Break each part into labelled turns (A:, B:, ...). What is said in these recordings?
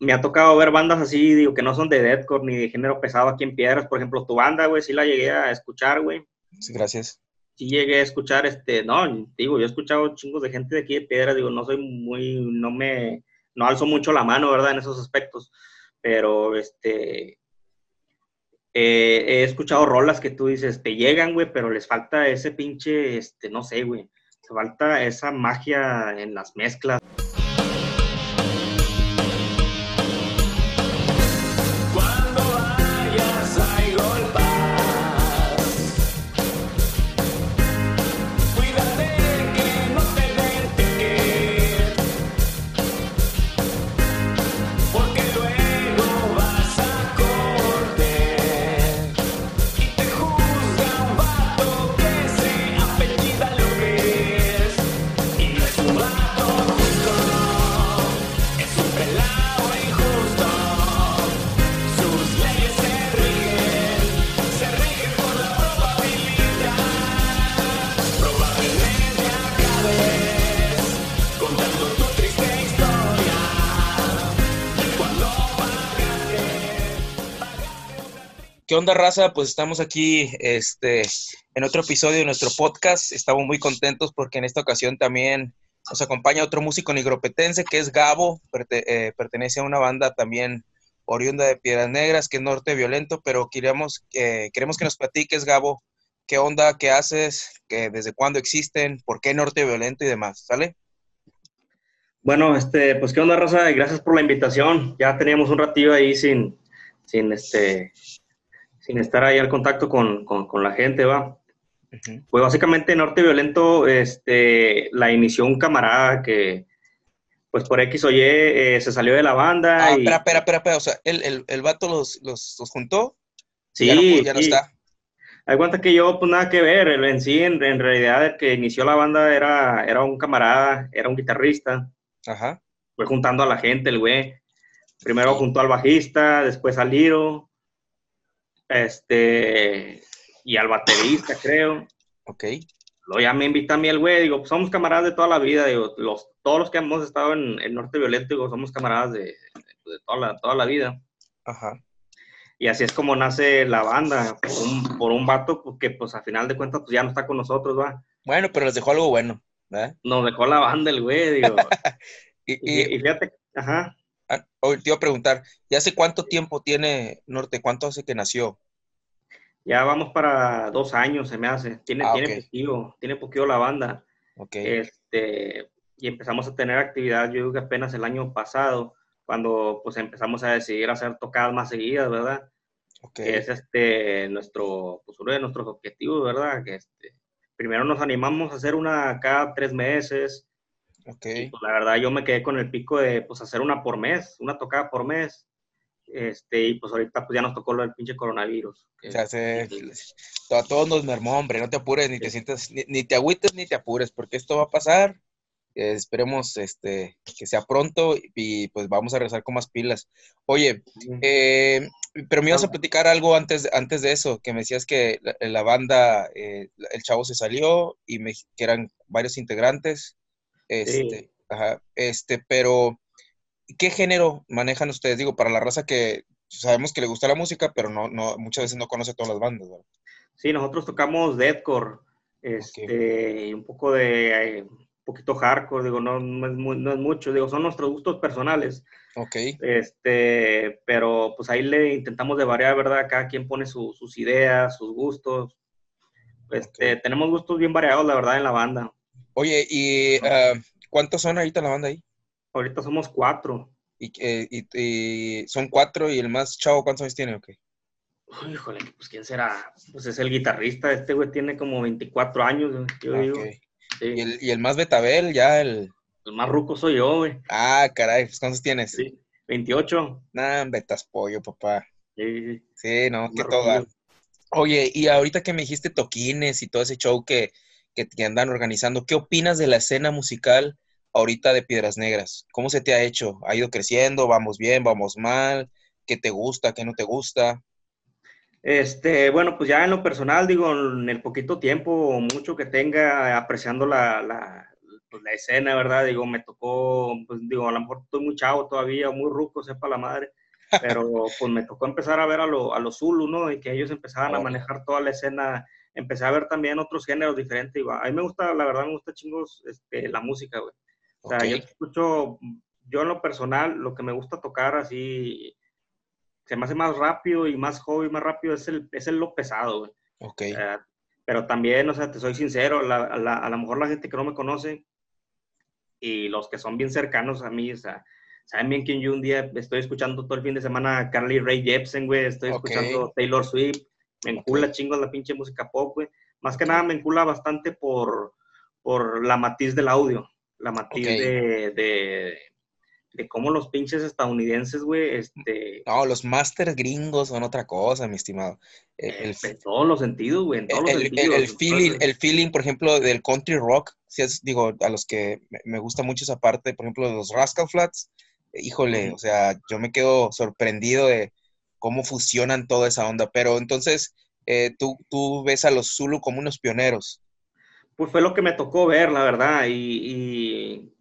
A: me ha tocado ver bandas así, digo, que no son de deathcore ni de género pesado aquí en Piedras. Por ejemplo, tu banda, güey, sí la llegué a escuchar, güey.
B: Sí, gracias.
A: Sí llegué a escuchar, este, no, digo, yo he escuchado chingos de gente de aquí de Piedras, digo, no soy muy, no me, no alzo mucho la mano, ¿verdad? En esos aspectos. Pero, este, eh, he escuchado rolas que tú dices, te llegan, güey, pero les falta ese pinche, este, no sé, güey. Falta esa magia en las mezclas.
B: ¿Qué onda, raza? Pues estamos aquí este, en otro episodio de nuestro podcast. Estamos muy contentos porque en esta ocasión también nos acompaña otro músico nigropetense que es Gabo. Eh, pertenece a una banda también oriunda de Piedras Negras, que es Norte Violento, pero queremos, eh, queremos que nos platiques, Gabo, qué onda, qué haces, desde cuándo existen, por qué Norte Violento y demás, ¿sale?
A: Bueno, este, pues qué onda, raza, y gracias por la invitación. Ya teníamos un ratillo ahí sin, sin este, sin estar ahí al contacto con, la gente, va. Pues básicamente Norte Violento este, la inició un camarada que, pues por X o Y, eh, se salió de la banda.
B: Ah, espera, espera, espera, espera, o sea, ¿el, el, el vato los, los, juntó?
A: Sí, ya no, está. Hay cuenta que yo, pues nada que ver, en sí, en, realidad, el que inició la banda era, era un camarada, era un guitarrista.
B: Ajá.
A: Fue juntando a la gente, el güey. Primero juntó al bajista, después al Liro, este, y al baterista, creo.
B: Ok.
A: Lo ya me invita a mí el güey, digo, pues somos camaradas de toda la vida, digo, los, todos los que hemos estado en el Norte Violento, digo, somos camaradas de, de, toda, la, toda la vida.
B: Ajá.
A: Y así es como nace la banda, por un, por un vato que pues a final de cuentas pues ya no está con nosotros, va.
B: Bueno, pero les dejó algo bueno, ¿verdad?
A: Nos dejó la banda el güey, digo. y, y, fíjate, ajá.
B: Ah, te iba a preguntar, ¿ya hace cuánto tiempo tiene Norte? ¿Cuánto hace que nació?
A: Ya vamos para dos años, se me hace. Tiene, ah, tiene poquillo, tiene poquillo la banda.
B: Okay.
A: Este, y empezamos a tener actividad, yo creo que apenas el año pasado, cuando pues empezamos a decidir hacer tocadas más seguidas, ¿verdad?
B: Okay.
A: Que es este, nuestro, pues uno de nuestros objetivos, ¿verdad? Que este, primero nos animamos a hacer una cada tres meses.
B: Okay.
A: pues, la verdad yo me quedé con el pico de pues hacer una por mes, una tocada por mes. Este, y pues ahorita pues ya nos tocó lo del pinche coronavirus.
B: Ya sé, a todos nos mermó, hombre, no te apures, ni te sientas, ni, te agüites, ni te apures, porque esto va a pasar. esperemos este, que sea pronto y pues vamos a regresar con más pilas. Oye, eh, pero me ibas a platicar algo antes, antes de eso, que me decías que la, banda, eh, el chavo se salió y me, que eran varios integrantes. Este, ajá, este, pero ¿Qué género manejan ustedes? Digo, para la raza que sabemos que le gusta la música, pero no, no muchas veces no conoce todas las bandas, ¿verdad?
A: Sí, nosotros tocamos deathcore, este, un poco de, un poquito hardcore, digo, no, no, es no, es mucho, digo, son nuestros gustos personales.
B: Ok.
A: Este, pero pues ahí le intentamos de variar, ¿verdad? Cada quien pone sus ideas, sus gustos. Este, Tenemos gustos bien variados, la verdad, en la banda.
B: Oye, ¿y ah, cuántos son ahorita la banda ahí?
A: Ahorita somos cuatro.
B: ¿Y, y, son cuatro y el más chavo, ¿cuántos años tiene o qué?
A: híjole, pues quién será. Pues es el guitarrista, este güey tiene como 24 años, yo digo.
B: ¿Y, el, ¿Y, el, más betabel, ya el...
A: El más ruco soy yo, güey.
B: Ah, caray, pues ¿cuántos tienes?
A: Sí, 28.
B: Nah, betas pollo, papá.
A: Sí,
B: sí. no, que todo. Oye, y ahorita que me dijiste toquines y todo ese show que, que, que andan organizando, ¿qué opinas de la escena musical ahorita de Piedras Negras? ¿Cómo se te ha hecho? ¿Ha ido creciendo? ¿Vamos bien? ¿Vamos mal? ¿Qué te gusta? ¿Qué no te gusta?
A: Este, bueno, pues ya en lo personal, digo, en el poquito tiempo o mucho que tenga apreciando la, pues, la escena, ¿verdad? Digo, me tocó, pues digo, a lo mejor estoy muy chavo todavía, muy ruco, sepa la madre, pero pues me tocó empezar a ver a, lo, a los Zulu, ¿no? Y que ellos empezaban a manejar toda la escena, empecé a ver también otros géneros diferentes, y, a mí me gusta, la verdad me gusta chingos este, la música, güey. O sea, yo escucho, yo en lo personal, lo que me gusta tocar así, se me hace más rápido y más hobby, más rápido, es el, es el lo pesado, güey.
B: Ok.
A: pero también, o sea, te soy sincero, a lo mejor la gente que no me conoce y los que son bien cercanos a mí, o sea, saben bien que yo un día estoy escuchando todo el fin de semana a Carly Ray Jepsen, güey, estoy escuchando Taylor Swift, me encula chingos la pinche música pop, güey. Más que nada me encula bastante por, por la matiz del audio la matiz de, de, cómo los pinches estadounidenses, güey, este...
B: No, los masters gringos son otra cosa, mi estimado.
A: El, en todos los sentidos, güey, en todos
B: el,
A: los sentidos.
B: El, feeling, el feeling, por ejemplo, del country rock, si es, digo, a los que me gusta mucho esa parte, por ejemplo, de los Rascal Flats, híjole, o sea, yo me quedo sorprendido de cómo fusionan toda esa onda, pero entonces... Eh, tú, tú ves a los Zulu como unos pioneros
A: pues fue lo que me tocó ver, la verdad, y,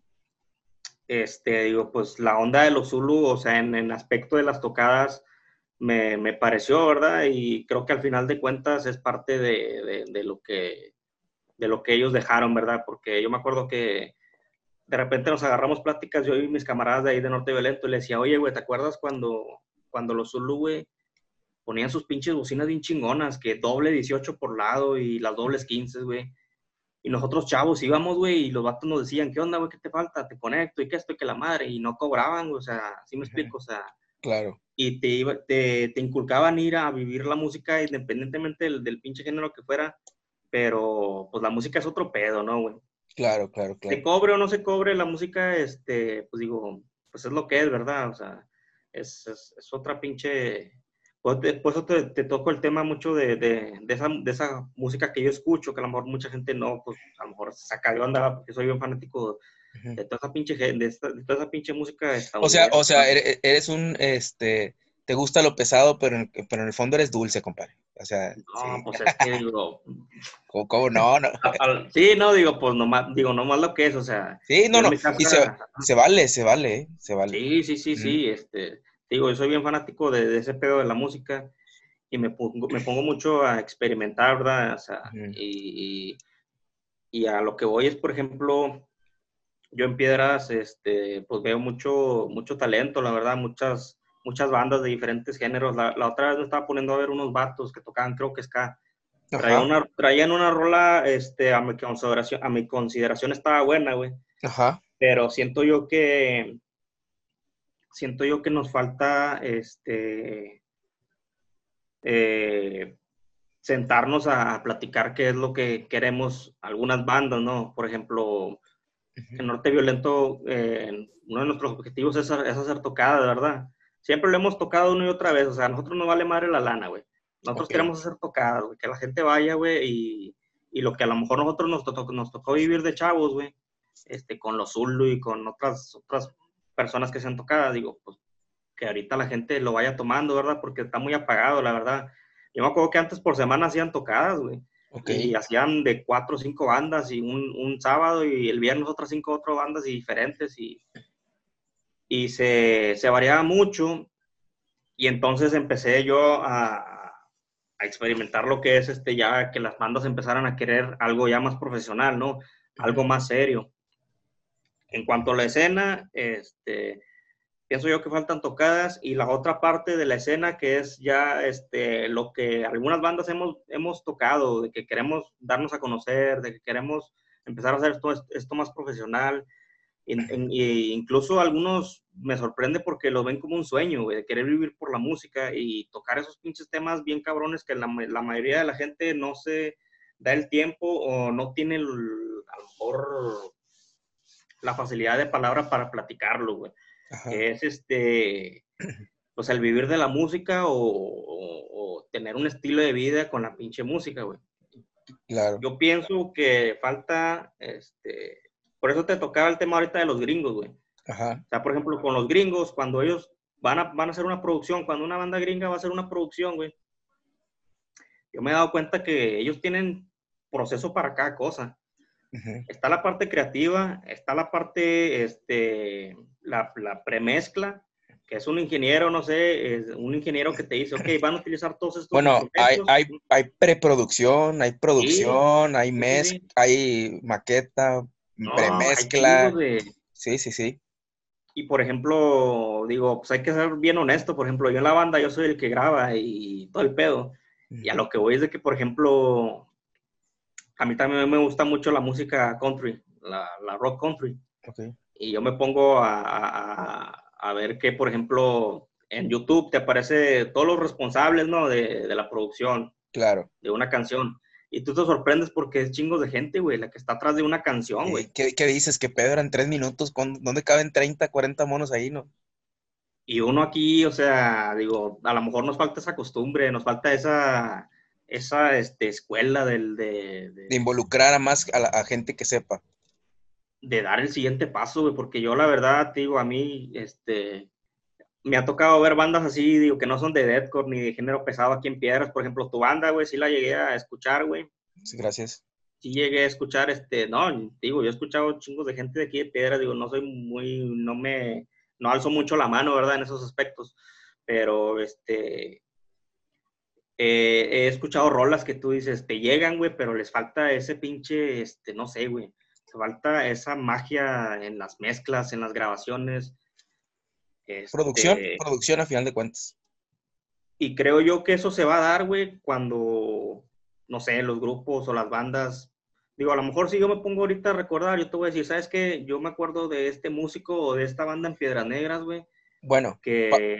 A: este, digo, pues la onda de los Zulu, o sea, en el aspecto de las tocadas, me, me, pareció, ¿verdad? Y creo que al final de cuentas es parte de, de, lo que, de lo que ellos dejaron, ¿verdad? Porque yo me acuerdo que de repente nos agarramos pláticas, yo y mis camaradas de ahí de Norte Violento, y le decía, oye, güey, ¿te acuerdas cuando, cuando los Zulu, güey, ponían sus pinches bocinas bien chingonas, que doble 18 por lado y las dobles 15, güey? Y nosotros chavos íbamos, güey, y los vatos nos decían, ¿qué onda, güey? ¿Qué te falta? Te conecto, y qué esto, y que la madre. Y no cobraban, güey, o sea, así me explico, o sea.
B: Claro.
A: Y te, iba, te, te, inculcaban ir a vivir la música independientemente del, del, pinche género que fuera, pero pues la música es otro pedo, ¿no, güey?
B: Claro, claro, claro.
A: Se cobre o no se cobre la música, este, pues digo, pues es lo que es, ¿verdad? O sea, es, es, es otra pinche pues, eso te, te, toco el tema mucho de, de, de, esa, de, esa, música que yo escucho, que a lo mejor mucha gente no, pues a lo mejor se saca de onda porque soy un fanático de toda esa pinche, de, toda esa pinche música.
B: O sea, o sea, eres un, este, te gusta lo pesado, pero en, pero en el fondo eres dulce, compadre. O sea,
A: no, pues es que digo.
B: ¿Cómo, no? no.
A: Sí, no, digo, pues nomás, digo, nomás lo que es, o sea.
B: Sí, no, no. y se, se, vale, se vale, ¿eh? se vale.
A: Sí, sí, sí, sí, este digo, yo soy bien fanático de, ese pedo de la música y me pongo, me pongo mucho a experimentar, ¿verdad? O sea, y, y, a lo que voy es, por ejemplo, yo en Piedras, este, pues veo mucho, mucho talento, la verdad, muchas, muchas bandas de diferentes géneros. La, otra vez me estaba poniendo a ver unos vatos que tocaban, creo que ska. Traían una, traían una rola, este, a mi consideración, a mi consideración estaba buena, güey.
B: Ajá.
A: Pero siento yo que, siento yo que nos falta este, eh, sentarnos a, platicar qué es lo que queremos algunas bandas, ¿no? Por ejemplo, en Norte Violento, eh, uno de nuestros objetivos es, hacer tocadas, ¿verdad? Siempre lo hemos tocado una y otra vez, o sea, a nosotros nos vale madre la lana, güey. Nosotros queremos hacer tocadas, güey, que la gente vaya, güey, y, y, lo que a lo mejor nosotros nos, tocó, nos tocó vivir de chavos, güey, este, con los Zulu y con otras, otras personas que sean tocadas, digo, pues que ahorita la gente lo vaya tomando, ¿verdad? Porque está muy apagado, la verdad. Yo me acuerdo que antes por semana hacían tocadas, güey. Y hacían de cuatro o cinco bandas y un, un, sábado y el viernes otras cinco otras bandas y diferentes y, y se, se, variaba mucho. Y entonces empecé yo a, a, experimentar lo que es este ya que las bandas empezaran a querer algo ya más profesional, ¿no? Algo más serio. En cuanto a la escena, este, pienso yo que faltan tocadas y la otra parte de la escena que es ya este, lo que algunas bandas hemos, hemos tocado, de que queremos darnos a conocer, de que queremos empezar a hacer esto, esto más profesional. Incluso algunos me sorprende porque lo ven como un sueño, de querer vivir por la música y tocar esos pinches temas bien cabrones que la, la mayoría de la gente no se da el tiempo o no tiene el, a lo mejor la facilidad de palabra para platicarlo, güey. Que es este, pues el vivir de la música o, tener un estilo de vida con la pinche música, güey.
B: Claro.
A: Yo pienso que falta, este, por eso te tocaba el tema ahorita de los gringos, güey.
B: Ajá.
A: O sea, por ejemplo, con los gringos, cuando ellos van a, van a hacer una producción, cuando una banda gringa va a hacer una producción, güey, yo me he dado cuenta que ellos tienen proceso para cada cosa. Está la parte creativa, está la parte, este, la, la premezcla, que es un ingeniero, no sé, es un ingeniero que te dice, ok, van a utilizar todos estos.
B: Bueno, hay, hay, hay, preproducción, hay producción, hay mezcla, hay maqueta, premezcla. Sí, sí, sí.
A: Y por ejemplo, digo, pues hay que ser bien honesto. Por ejemplo, yo en la banda, yo soy el que graba y todo el pedo. Y a lo que voy es de que, por ejemplo, a mí también me gusta mucho la música country, la, rock country. Y yo me pongo a, a, ver que, por ejemplo, en YouTube te aparece todos los responsables, ¿no? De, de, la producción.
B: Claro.
A: De una canción. Y tú te sorprendes porque es chingos de gente, güey, la que está atrás de una canción, güey.
B: ¿Qué, ¿Qué, dices? Que Pedro en tres minutos, ¿dónde caben 30, 40 monos ahí, no?
A: Y uno aquí, o sea, digo, a lo mejor nos falta esa costumbre, nos falta esa, esa este, escuela del, de,
B: de, involucrar a más a, la, gente que sepa.
A: De dar el siguiente paso, güey, porque yo la verdad, digo, a mí, este, me ha tocado ver bandas así, digo, que no son de deathcore ni de género pesado aquí en Piedras. Por ejemplo, tu banda, güey, sí la llegué a escuchar, güey.
B: Sí, gracias.
A: Sí llegué a escuchar, este, no, digo, yo he escuchado chingos de gente de aquí de Piedras, digo, no soy muy, no me, no alzo mucho la mano, ¿verdad? En esos aspectos. Pero, este, eh, he escuchado rolas que tú dices, te llegan, güey, pero les falta ese pinche, este, no sé, güey. falta esa magia en las mezclas, en las grabaciones.
B: Producción, este producción a final de cuentas.
A: Y creo yo que eso se va a dar, güey, cuando, no sé, los grupos o las bandas. Digo, a lo mejor si yo me pongo ahorita a recordar, yo te voy a decir, ¿sabes qué? Yo me acuerdo de este músico o de esta banda en Piedras Negras, güey.
B: Bueno.
A: Que,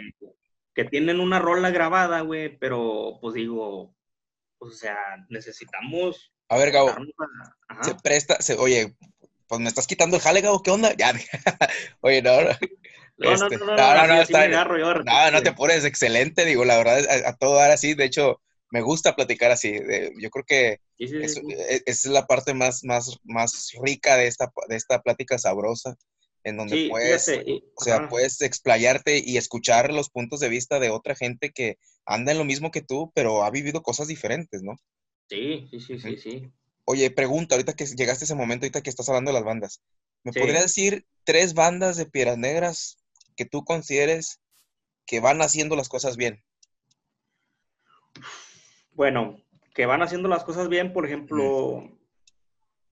A: que tienen una rola grabada, güey, pero pues digo, pues, o sea, necesitamos.
B: A ver, Gabo, se presta, se, oye, pues me estás quitando el jale, Gabo, ¿qué onda? Ya, oye, no, no.
A: No, no, este, no, no, no, no, está,
B: no, no te pones excelente, digo, la verdad, a, todo dar así, de hecho, me gusta platicar así, yo creo que es, e, es, la parte más, más, más rica de esta, de esta plática sabrosa, en donde puedes, o sea, puedes explayarte y escuchar los puntos de vista de otra gente que anda en lo mismo que tú, pero ha vivido cosas diferentes, ¿no?
A: Sí, sí, sí, sí, sí.
B: Oye, pregunta, ahorita que llegaste a ese momento, ahorita que estás hablando de las bandas, ¿me podrías decir tres bandas de Piedras Negras que tú consideres que van haciendo las cosas bien?
A: Bueno, que van haciendo las cosas bien, por ejemplo,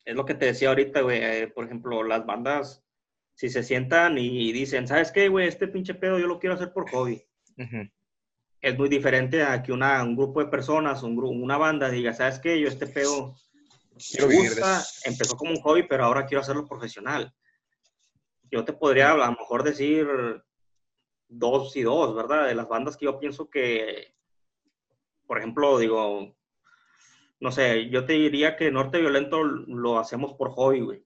A: es lo que te decía ahorita, güey, eh, por ejemplo, las bandas si se sientan y dicen, ¿sabes qué, güey? Este pinche pedo yo lo quiero hacer por hobby. Es muy diferente a que una, un grupo de personas, un grupo, una banda diga, ¿sabes qué? Yo este pedo me gusta, empezó como un hobby, pero ahora quiero hacerlo profesional. Yo te podría a lo mejor decir dos y dos, ¿verdad? De las bandas que yo pienso que, por ejemplo, digo, no sé, yo te diría que Norte Violento lo hacemos por hobby, güey.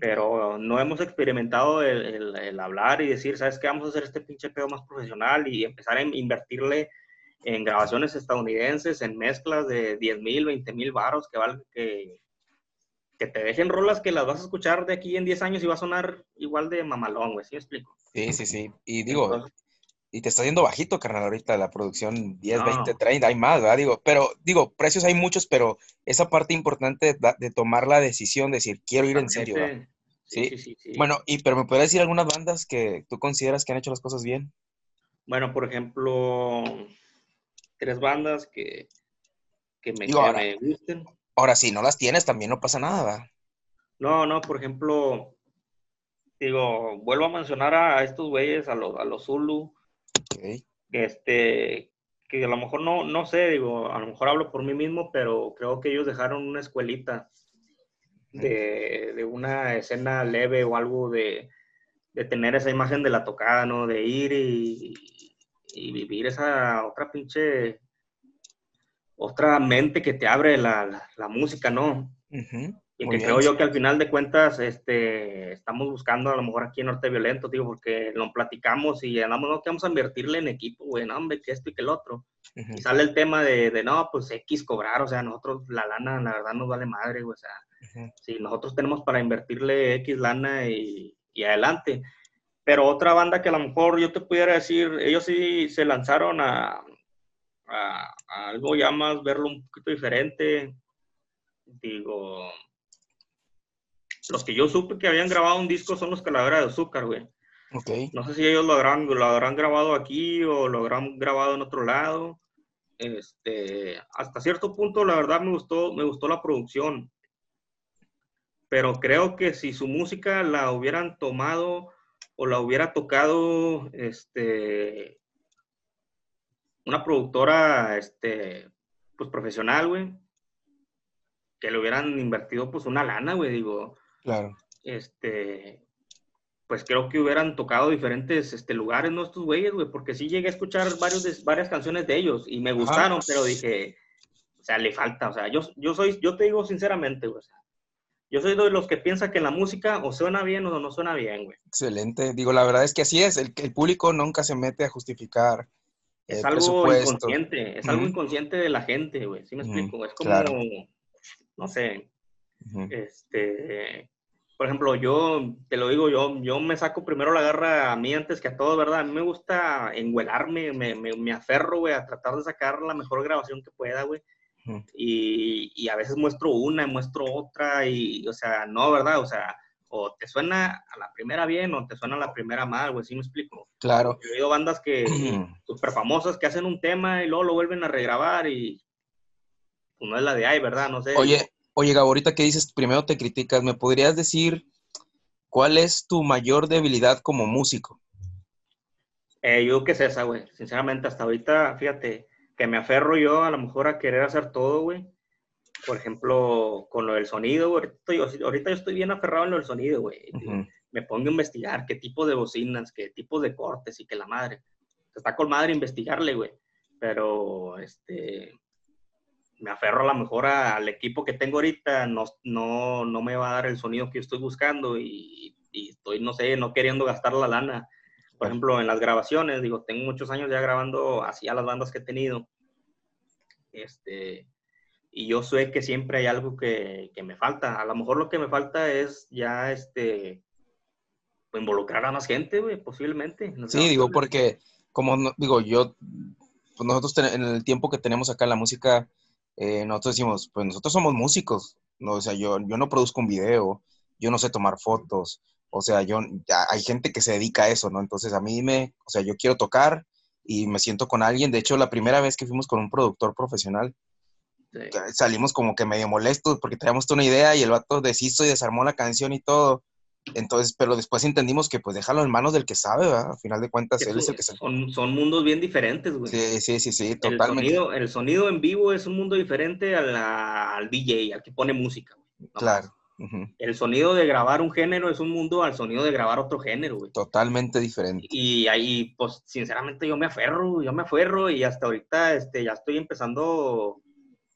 A: Pero no hemos experimentado el, hablar y decir, ¿sabes qué? Vamos a hacer este pinche pedo más profesional y empezar a invertirle en grabaciones estadounidenses, en mezclas de 10 mil, 20 mil baros que, que, que te dejen rolas que las vas a escuchar de aquí en 10 años y va a sonar igual de mamalón, güey, ¿sí me explico?
B: Sí, sí, sí. Y digo, y te está yendo bajito, carnal, ahorita la producción 10, 20, 30, hay más, ¿verdad? Digo, pero, digo, precios hay muchos, pero esa parte importante de, tomar la decisión, de decir, quiero ir en serio, ¿verdad? ¿Sí? Sí, sí, Bueno, y, pero ¿me puedes decir algunas bandas que tú consideras que han hecho las cosas bien?
A: Bueno, por ejemplo, tres bandas que, que, me, gusten.
B: Ahora, si no las tienes, también no pasa nada, ¿verdad?
A: No, no, por ejemplo, digo, vuelvo a mencionar a, estos güeyes, a los, a los Zulu, este, que a lo mejor no, no sé, digo, a lo mejor hablo por mí mismo, pero creo que ellos dejaron una escuelita de, una escena leve o algo de, tener esa imagen de la tocada, ¿no? De ir y, vivir esa otra pinche, otra mente que te abre la, música, ¿no? Y que creo yo que al final de cuentas este, estamos buscando a lo mejor aquí en Norte Violento, digo, porque lo platicamos y andamos, no, que vamos a invertirle en equipo, güey, no, hombre, que esto y que el otro. Y sale el tema de, de, no, pues X cobrar, o sea, nosotros la lana, la verdad, nos vale madre, güey, o sea, si nosotros tenemos para invertirle X lana y, y, adelante. Pero otra banda que a lo mejor yo te pudiera decir, ellos sí se lanzaron a, a, a algo ya más, verlo un poquito diferente, digo los que yo supe que habían grabado un disco son los Calavera de Azúcar, güey.
B: Ok.
A: No sé si ellos lo habrán, lo habrán grabado aquí o lo habrán grabado en otro lado. Este, hasta cierto punto, la verdad, me gustó, me gustó la producción. Pero creo que si su música la hubieran tomado o la hubiera tocado, este, una productora, este, pues profesional, güey, que le hubieran invertido, pues, una lana, güey, digo.
B: Claro.
A: Este, pues creo que hubieran tocado diferentes este, lugares, ¿no? Estos güeyes, güey, porque sí llegué a escuchar varios de, varias canciones de ellos y me gustaron, pero dije, o sea, le falta, o sea, yo, yo soy, yo te digo sinceramente, güey, o sea, yo soy de los que piensa que la música o suena bien o no suena bien, güey.
B: Excelente. Digo, la verdad es que así es, el, el público nunca se mete a justificar.
A: Es algo inconsciente, es algo inconsciente de la gente, güey, ¿sí me explico? Es como,
B: claro.
A: no sé. Este, por ejemplo, yo te lo digo, yo, yo me saco primero la garra a mí antes que a todos, ¿verdad? A mí me gusta enguelarme, me, me, me aferro, güey, a tratar de sacar la mejor grabación que pueda, güey. Y, y a veces muestro una, muestro otra, y, o sea, no, ¿verdad? O sea, o te suena a la primera bien o te suena a la primera mal, güey, ¿sí me explico?
B: Claro.
A: Yo he oído bandas que, súper famosas, que hacen un tema y luego lo vuelven a regrabar y pues no es la de ahí, ¿verdad? No sé.
B: Oye, oye, Gabo, ahorita que dices, primero te criticas, ¿me podrías decir cuál es tu mayor debilidad como músico?
A: Eh, yo que es esa, güey. Sinceramente, hasta ahorita, fíjate, que me aferro yo a lo mejor a querer hacer todo, güey. Por ejemplo, con lo del sonido. Ahorita yo, ahorita yo estoy bien aferrado en lo del sonido, güey.
B: Ujú.
A: Me pongo a investigar qué tipo de bocinas, qué tipos de cortes y que la madre. Está con madre investigarle, güey. Pero, este, me aferro a lo mejor a- al equipo que tengo ahorita. No, no, no me va a dar el sonido que yo estoy buscando y, y estoy, no sé, no queriendo gastar la lana por ejemplo, en las grabaciones, digo, tengo muchos años ya grabando así a las bandas que he tenido. Este, y yo sé que siempre hay algo que, que me falta. A lo mejor lo que me falta es ya, este, involucrar a más gente, güey, posiblemente. en las
B: Sí, digo, porque, como no- digo, yo, pues nosotros ten- en el tiempo que tenemos acá en la música, eh, nosotros decimos, pues nosotros somos músicos, ¿no? O sea, yo, yo no produzco un video, yo no sé tomar fotos, o sea, yo, ya hay gente que se dedica a eso, ¿no? Entonces a mí me, o sea, yo quiero tocar y me siento con alguien, de hecho, la primera vez que fuimos con un productor profesional,
A: Sí.
B: salimos como que medio molestos porque traíamos toda una idea y el vato deshizo y desarmó la canción y todo. Entonces, pero después entendimos que pues déjalo en manos del que sabe, ¿verdad? Al final de cuentas, él es el que sabe.
A: son, son mundos bien diferentes, güey.
B: Sí, sí, sí, sí,
A: el,
B: totalmente.
A: sonido, el sonido en vivo es un mundo diferente a la- al DJ, al que pone música. güey. No
B: Claro.
A: más.
B: Ujú.
A: El sonido de grabar un género es un mundo al sonido de grabar otro género, güey.
B: Totalmente diferente.
A: Y ahí, pues, sinceramente, yo me aferro, yo me aferro y hasta ahorita, este, ya estoy empezando,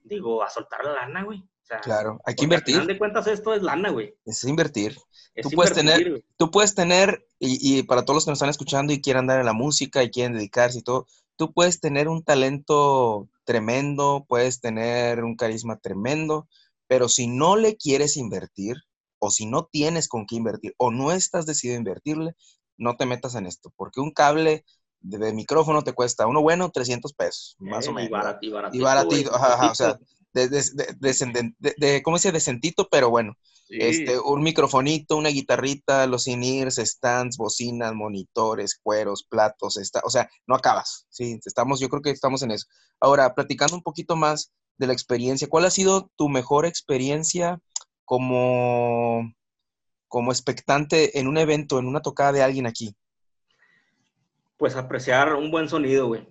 A: digo, a soltar la lana, güey. O sea,
B: Claro, hay que
A: Al
B: invertir.
A: final de cuentas, esto es lana, güey.
B: Es invertir.
A: Es
B: Tú puedes tener-
A: güey.
B: Tú puedes tener, y, y para todos los que nos están escuchando y quieran dar en la música y quieren dedicarse y todo, tú puedes tener un talento tremendo, puedes tener un carisma tremendo, pero si no le quieres invertir, o si no tienes con qué invertir, o no estás decidido a invertirle, no te metas en esto, porque un cable de, micrófono te cuesta, uno bueno, 300 pesos, más
A: Eh,
B: o menos.
A: Y, barat- y baratito.
B: Y baratito,
A: güey,
B: ajá, ajá, o sea, de, de, de- ¿cómo se dice? Decentito, pero bueno.
A: Sí.
B: Este, un microfonito, una guitarrita, los in-ears, stands, bocinas, monitores, cueros, platos, está, o sea, no acabas, sí, estamos, yo creo que estamos en eso. Ahora, platicando un poquito más de la experiencia, ¿cuál ha sido tu mejor experiencia como, como expectante en un evento, en una tocada de alguien aquí?
A: Pues apreciar un buen sonido, güey.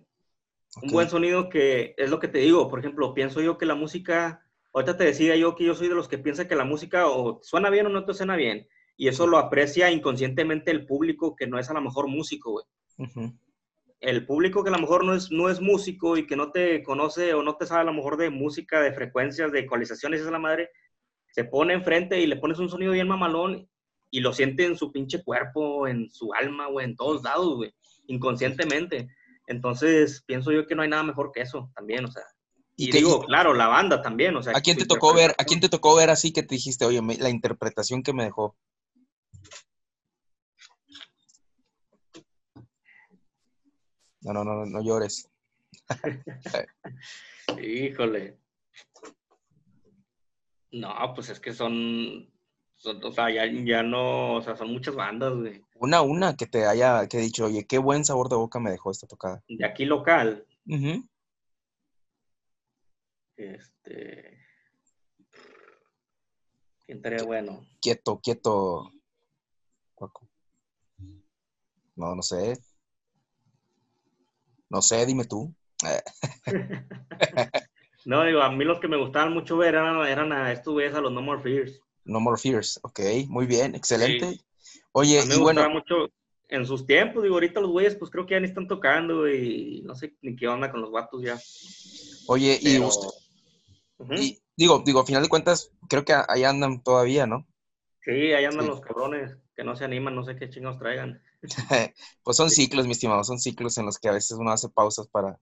A: Un buen sonido que es lo que te digo. Por ejemplo, pienso yo que la música, ahorita te decía yo que yo soy de los que piensa que la música o suena bien o no te suena bien. Y eso lo aprecia inconscientemente el público que no es a lo mejor músico, güey. El público que a lo mejor no es, no es músico y que no te conoce o no te sabe a lo mejor de música, de frecuencias, de ecualizaciones, esa es la madre, se pone enfrente y le pones un sonido bien mamalón y lo siente en su pinche cuerpo, en su alma, güey, en todos lados, güey, inconscientemente. Entonces, pienso yo que no hay nada mejor que eso también, o sea.
B: ¿Y
A: digo, claro, la banda también, o sea.
B: ¿A quién te tocó ver? ¿A quién te tocó ver así que te dijiste, oye, me- la interpretación que me dejó? No, no, no, no llores.
A: Híjole. No, pues es que son, O sea, ya, ya no, o sea, son muchas bandas, güey.
B: Una, una que te haya, que he dicho, oye, qué buen sabor de boca me dejó esta tocada.
A: De aquí local, este... ¿Quién estaría bueno?
B: Quieto, quieto. No, no sé. No sé, dime tú.
A: No, digo, a mí los que me gustaban mucho ver eran, eran a estos güeyes, a los No More Fears.
B: No More Fears. Ok, muy bien, excelente. Oye,
A: A mí me
B: y bueno,
A: mucho en sus tiempos, digo, ahorita los güeyes, pues creo que ya ni están tocando y no sé ni qué onda con los vatos ya.
B: oye, y, digo, digo, a final de cuentas, creo que ahí andan todavía, ¿no?
A: Sí, ahí andan
B: Sí.
A: los cabrones que no se animan, no sé qué chingados traigan.
B: Pues son ciclos, mi estimado, son ciclos en los que a veces uno hace pausas para,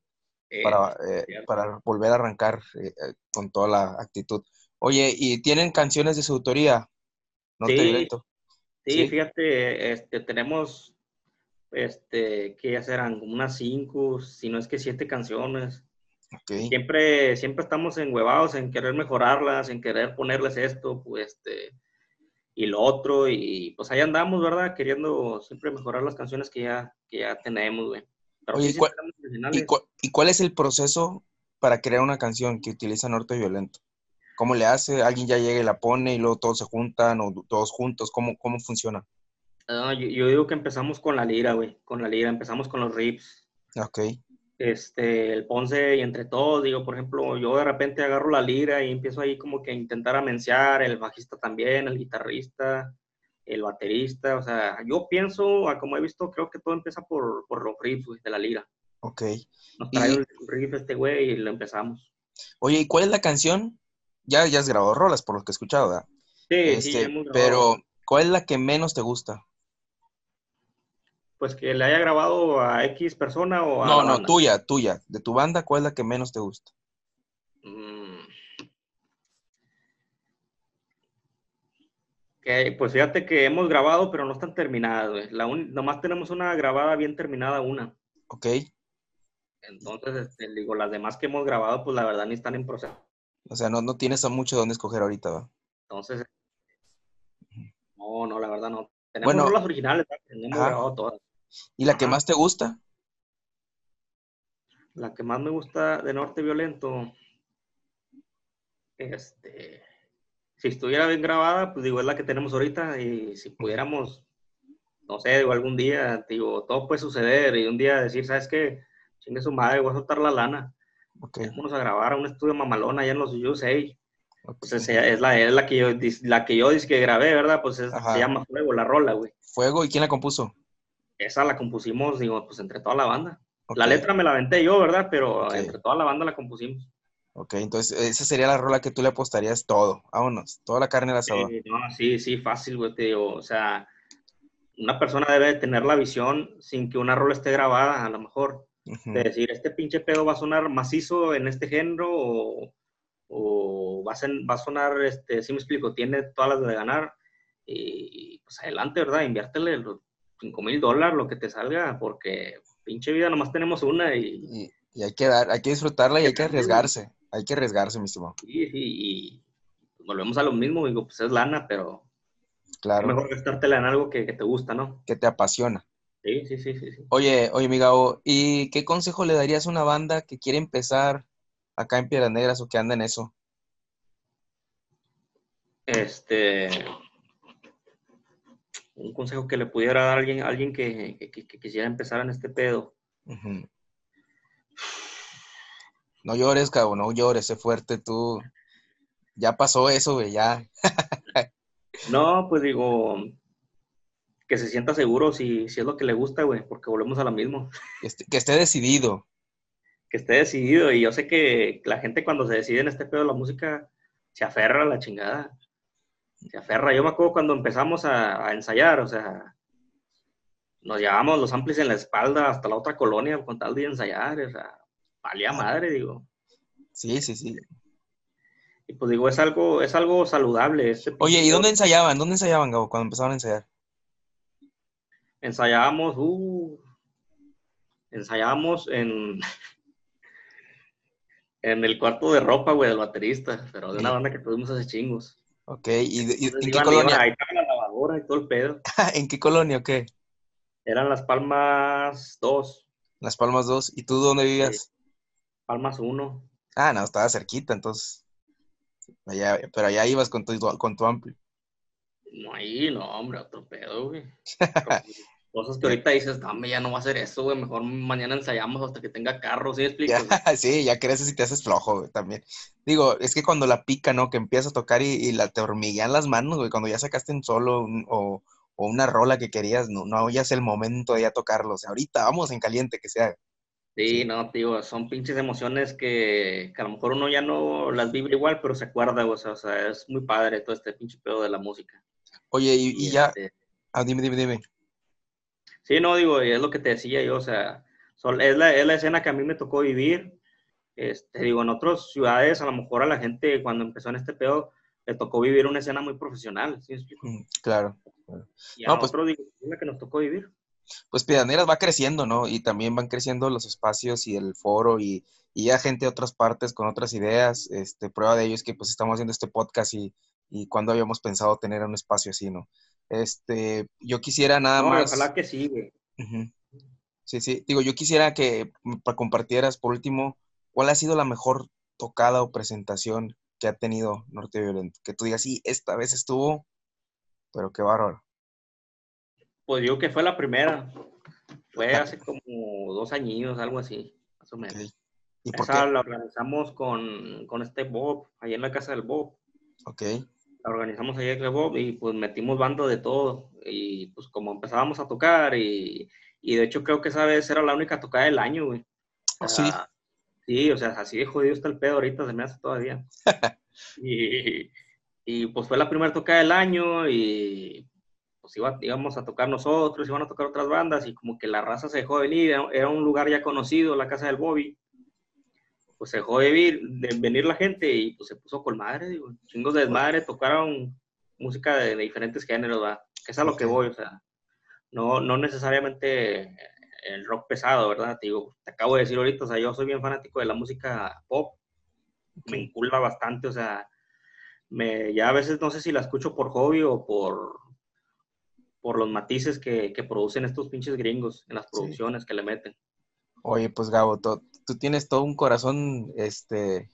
A: Eh,
B: eh, para volver a arrancar eh, eh, con toda la actitud. Oye, ¿y tienen canciones de su autoría? Norte
A: Sí.
B: Violento.
A: sí,
B: sí.
A: fíjate, este, tenemos, este, que ya serán como unas cinco, si no es que siete canciones.
B: Ok.
A: Siempre, siempre estamos enhuevados en querer mejorarlas, en querer ponerles esto, pues, este, y lo otro, y pues ahí andamos, ¿verdad? Queriendo siempre mejorar las canciones que ya, que ya tenemos, güey. Pero
B: Oye,
A: sí,
B: ¿cuál- ¿Y,
A: originales.
B: cu- y cuál es el proceso para crear una canción que utiliza Norte Violento? ¿Cómo le hace? ¿Alguien ya llega y la pone y luego todos se juntan o todos juntos? ¿Cómo, cómo funciona?
A: Yo, yo digo que empezamos con la lira, güey, con la lira, empezamos con los riffs.
B: Ok,
A: Este, el Ponce y entre todos, digo, por ejemplo, yo de repente agarro la lira y empiezo ahí como que a intentar amenciar, el bajista también, el guitarrista, el baterista, o sea, yo pienso, a como he visto, creo que todo empieza por, por los riffs, güey, de la lira.
B: ok.
A: Nos
B: Y-
A: trae el riff este güey y lo empezamos.
B: Oye, ¿y cuál es la canción? Ya, ya has grabado rolas, por lo que he escuchado, ¿verdad?
A: Sí, sí,
B: Este,
A: hemos
B: pero, ¿cuál es la que menos te gusta?
A: Pues que le haya grabado a X persona o a
B: No, no,
A: banda.
B: tuya, tuya. De tu banda, ¿cuál es la que menos te gusta?
A: Mm. Que, pues fíjate que hemos grabado, pero no están terminadas, güey. La un- nomás tenemos una grabada bien terminada, una.
B: Ok.
A: Entonces, este, digo, las demás que hemos grabado, pues la verdad ni están en proceso.
B: O sea, no, no tienes a mucho dónde escoger ahorita, ¿verdad?
A: Entonces, no, no, la verdad no. Tenemos
B: Bueno.
A: rolas originales,
B: Ajá.
A: grabado todas.
B: ¿Y la que más te gusta?
A: La que más me gusta de Norte Violento, este, si estuviera bien grabada, pues digo, es la que tenemos ahorita y si pudiéramos, no sé, digo, algún día, digo, todo puede suceder y un día decir, ¿sabes qué? Chingue su madre, voy a soltar la lana,
B: Ok.
A: vámonos a grabar a un estudio mamalón allá en los USA. Pues es la, es la que yo, la que yo que grabé, ¿verdad? Pues es- se llama Fuego, la rola, güey.
B: Fuego, ¿y quién la compuso?
A: Esa la compusimos, digo, pues entre toda la banda. La letra me la aventé yo, ¿verdad? Pero entre toda la banda la compusimos.
B: Ok, entonces esa sería la rola que tú le apostarías todo. Vámonos, toda la carne al asador.
A: Sí, no, sí, sí, fácil, güey, te digo, o sea, una persona debe de tener la visión sin que una rola esté grabada, a lo mejor, De decir, este pinche pedo va a sonar macizo en este género o, o va, a ser- va a sonar, este, si me explico, tiene todas las de ganar y pues adelante, ¿verdad? Inviértele los 5 mil dólares, lo que te salga, porque pinche vida nomás tenemos una y,
B: Y, y hay que dar, hay que disfrutarla y hay que arriesgarse. Hay que arriesgarse, mi estimado.
A: y, y- y volvemos a lo mismo, digo, pues es lana, pero es
B: Claro,
A: mejor gastártela en algo que, que te gusta, ¿no?
B: que te apasiona.
A: Sí, sí, sí, sí. sí.
B: Oye, oye, mi Gabo, ¿y qué consejo le darías a una banda que quiere empezar acá en Piedras Negras o que anda en eso?
A: Este, un consejo que le pudiera dar a alguien, a alguien que, que- que- que quisiera empezar en este pedo.
B: No llores, Gabo, no llores, sé fuerte tú. Ya pasó eso, güey, ya.
A: No, pues digo, que se sienta seguro si, si es lo que le gusta, güey, porque volvemos a lo mismo.
B: Que esté, que esté decidido.
A: Que esté decidido. Y yo sé que la gente cuando se decide en este pedo de la música se aferra a la chingada. Se aferra. Yo me acuerdo cuando empezamos a, a ensayar, o sea, nos llevábamos los amplis en la espalda hasta la otra colonia con tal de ensayar, o sea, valía madre, digo.
B: Sí, sí, sí.
A: Y pues digo, es algo, es algo saludable. Este
B: Oye, ¿y dónde ensayaban? ¿Dónde ensayaban, Gabo, cuando empezaban a ensayar?
A: Ensayábamos, uh, ensayábamos en, en el cuarto de ropa, güey, del baterista, pero de una banda que tuvimos hace chingos.
B: Ok, ¿y,
A: en qué colonia? ahí estaba la lavadora y todo el pedo.
B: ¿En qué colonia o qué?
A: Eran Las Palmas 2.
B: Las Palmas 2. ¿Y tú dónde vivías?
A: Palmas 1.
B: Ah, no, estaba cerquita, entonces. Allá, pero allá ibas con tu, con tu amplio.
A: No, ahí no, hombre, otro pedo, güey. Cosas que ahorita dices, dame, ya no va a hacer eso, güey. Mejor mañana ensayamos hasta que tenga carro, ¿sí explico?
B: sí, ya creces y te haces flojo, güey, también. Digo, es que cuando la pica, ¿no? Que empiezas a tocar y, la te hormiguean las manos, güey. Cuando ya sacaste un solo o, una rola que querías, no, no ya es el momento de ya tocarlo. O sea, ahorita vamos en caliente que sea.
A: Sí, no, tío, son pinches emociones que, que, a lo mejor uno ya no las vive igual, pero se acuerda, o sea, o sea, es muy padre todo este pinche pedo de la música.
B: Oye, y, ya. Este ah, dime, dime, dime.
A: Sí, no, digo, es lo que te decía yo, o sea, es la, es la escena que a mí me tocó vivir. Este, digo, en otras ciudades, a lo mejor a la gente cuando empezó en este pedo, le tocó vivir una escena muy profesional, ¿sí
B: mm, Claro.
A: Y a no, pues nosotros, digo, es la que nos tocó vivir.
B: Pues Pidaneras va creciendo, ¿no? Y también van creciendo los espacios y el foro y, y ya gente de otras partes con otras ideas. Este, prueba de ello es que pues estamos haciendo este podcast y y cuando habíamos pensado tener un espacio así, ¿no? Este, yo quisiera nada más.
A: Ojalá que sí, güey.
B: Sí, sí. Digo, yo quisiera que compartieras por último, ¿cuál ha sido la mejor tocada o presentación que ha tenido Norte Violento? Que tú digas, sí, esta vez estuvo, pero qué bárbaro.
A: Pues digo que fue la primera. Fue hace como dos años, algo así, más o menos. ¿Y por Esa la organizamos con, con este Bob, ahí en la casa del Bob.
B: Ok
A: organizamos ahí el Bob y pues metimos banda de todo. Y pues como empezábamos a tocar y, y de hecho creo que esa vez era la única tocada del año, güey.
B: ¿Ah, sí?
A: Sí, o sea, así de jodido está el pedo ahorita, se me hace todavía. y, y, pues fue la primera tocada del año y pues iba, íbamos a tocar nosotros, iban a tocar otras bandas y como que la raza se dejó venir, era un lugar ya conocido, la casa del Bobby pues se dejó de, venir la gente y pues se puso con madre, digo, chingos de desmadre, tocaron música de, diferentes géneros, ¿verdad? Que es a lo que voy, o sea, no, no necesariamente el rock pesado, ¿verdad? Te digo, te acabo de decir ahorita, o sea, yo soy bien fanático de la música pop, me inculpa bastante, o sea, me, ya a veces no sé si la escucho por hobby o por, por los matices que, que producen estos pinches gringos en las producciones que le meten.
B: Oye, pues Gabo, tú, tienes todo un corazón este,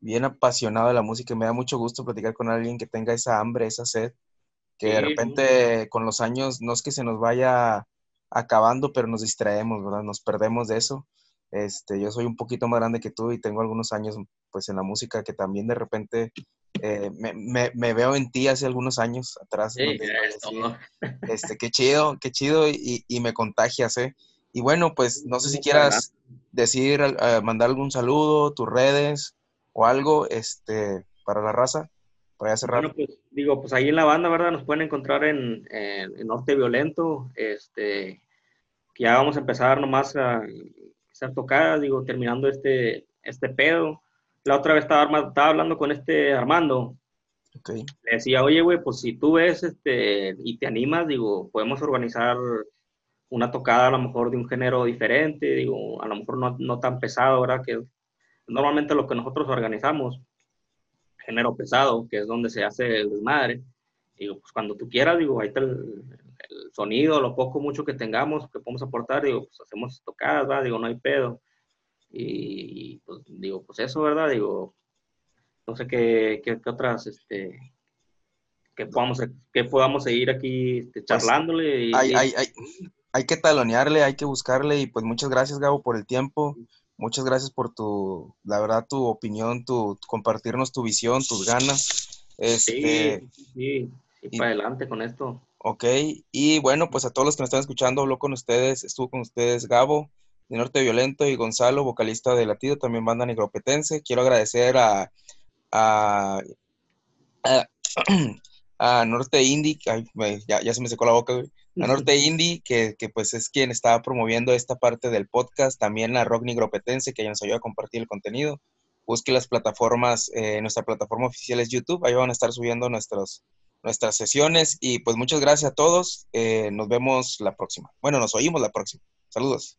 B: bien apasionado de la música y me da mucho gusto platicar con alguien que tenga esa hambre, esa sed, que de repente con los años no es que se nos vaya acabando, pero nos distraemos, ¿verdad? Nos perdemos de eso. Este, yo soy un poquito más grande que tú y tengo algunos años pues en la música que también de repente eh, me, veo en ti hace algunos años atrás. este, qué chido, qué chido y, y me contagias, ¿eh? Y bueno, pues no sé si quieras decir, eh, mandar algún saludo, tus redes o algo este, para la raza, para cerrar.
A: Bueno, pues digo, pues ahí en la banda, ¿verdad? Nos pueden encontrar en, Norte Violento, este, que ya vamos a empezar nomás a hacer tocadas, digo, terminando este, este pedo. La otra vez estaba, estaba hablando con este Armando,
B: Okay.
A: Le decía, oye, güey, pues si tú ves este, y te animas, digo, podemos organizar una tocada a lo mejor de un género diferente, digo, a lo mejor no, no tan pesado, ¿verdad? Que normalmente lo que nosotros organizamos, género pesado, que es donde se hace el desmadre. Digo, pues cuando tú quieras, digo, ahí está el, sonido, lo poco, mucho que tengamos, que podemos aportar, digo, pues hacemos tocadas, ¿verdad? Digo, no hay pedo. Y, pues digo, pues eso, ¿verdad? Digo, no sé qué, qué, otras, este, que podamos, que podamos seguir aquí este, pues, charlándole.
B: Y, hay, hay, hay que talonearle, hay que buscarle y pues muchas gracias Gabo por el tiempo, muchas gracias por tu, la verdad, tu opinión, tu, compartirnos tu visión, tus ganas.
A: Este, sí, sí, y para adelante con esto.
B: Ok, y bueno, pues a todos los que nos están escuchando, habló con ustedes, estuvo con ustedes Gabo, de Norte Violento, y Gonzalo, vocalista de Latido, también banda negropetense. Quiero agradecer a, a, a, Norte Indie, ya, ya se me secó la boca, güey a Norte Indie, que, pues es quien está promoviendo esta parte del podcast, también a Rock Nigropetense, que nos ayuda a compartir el contenido. Busque las plataformas, eh, nuestra plataforma oficial es YouTube, ahí van a estar subiendo nuestros, nuestras sesiones y pues muchas gracias a todos, eh, nos vemos la próxima. Bueno, nos oímos la próxima. Saludos.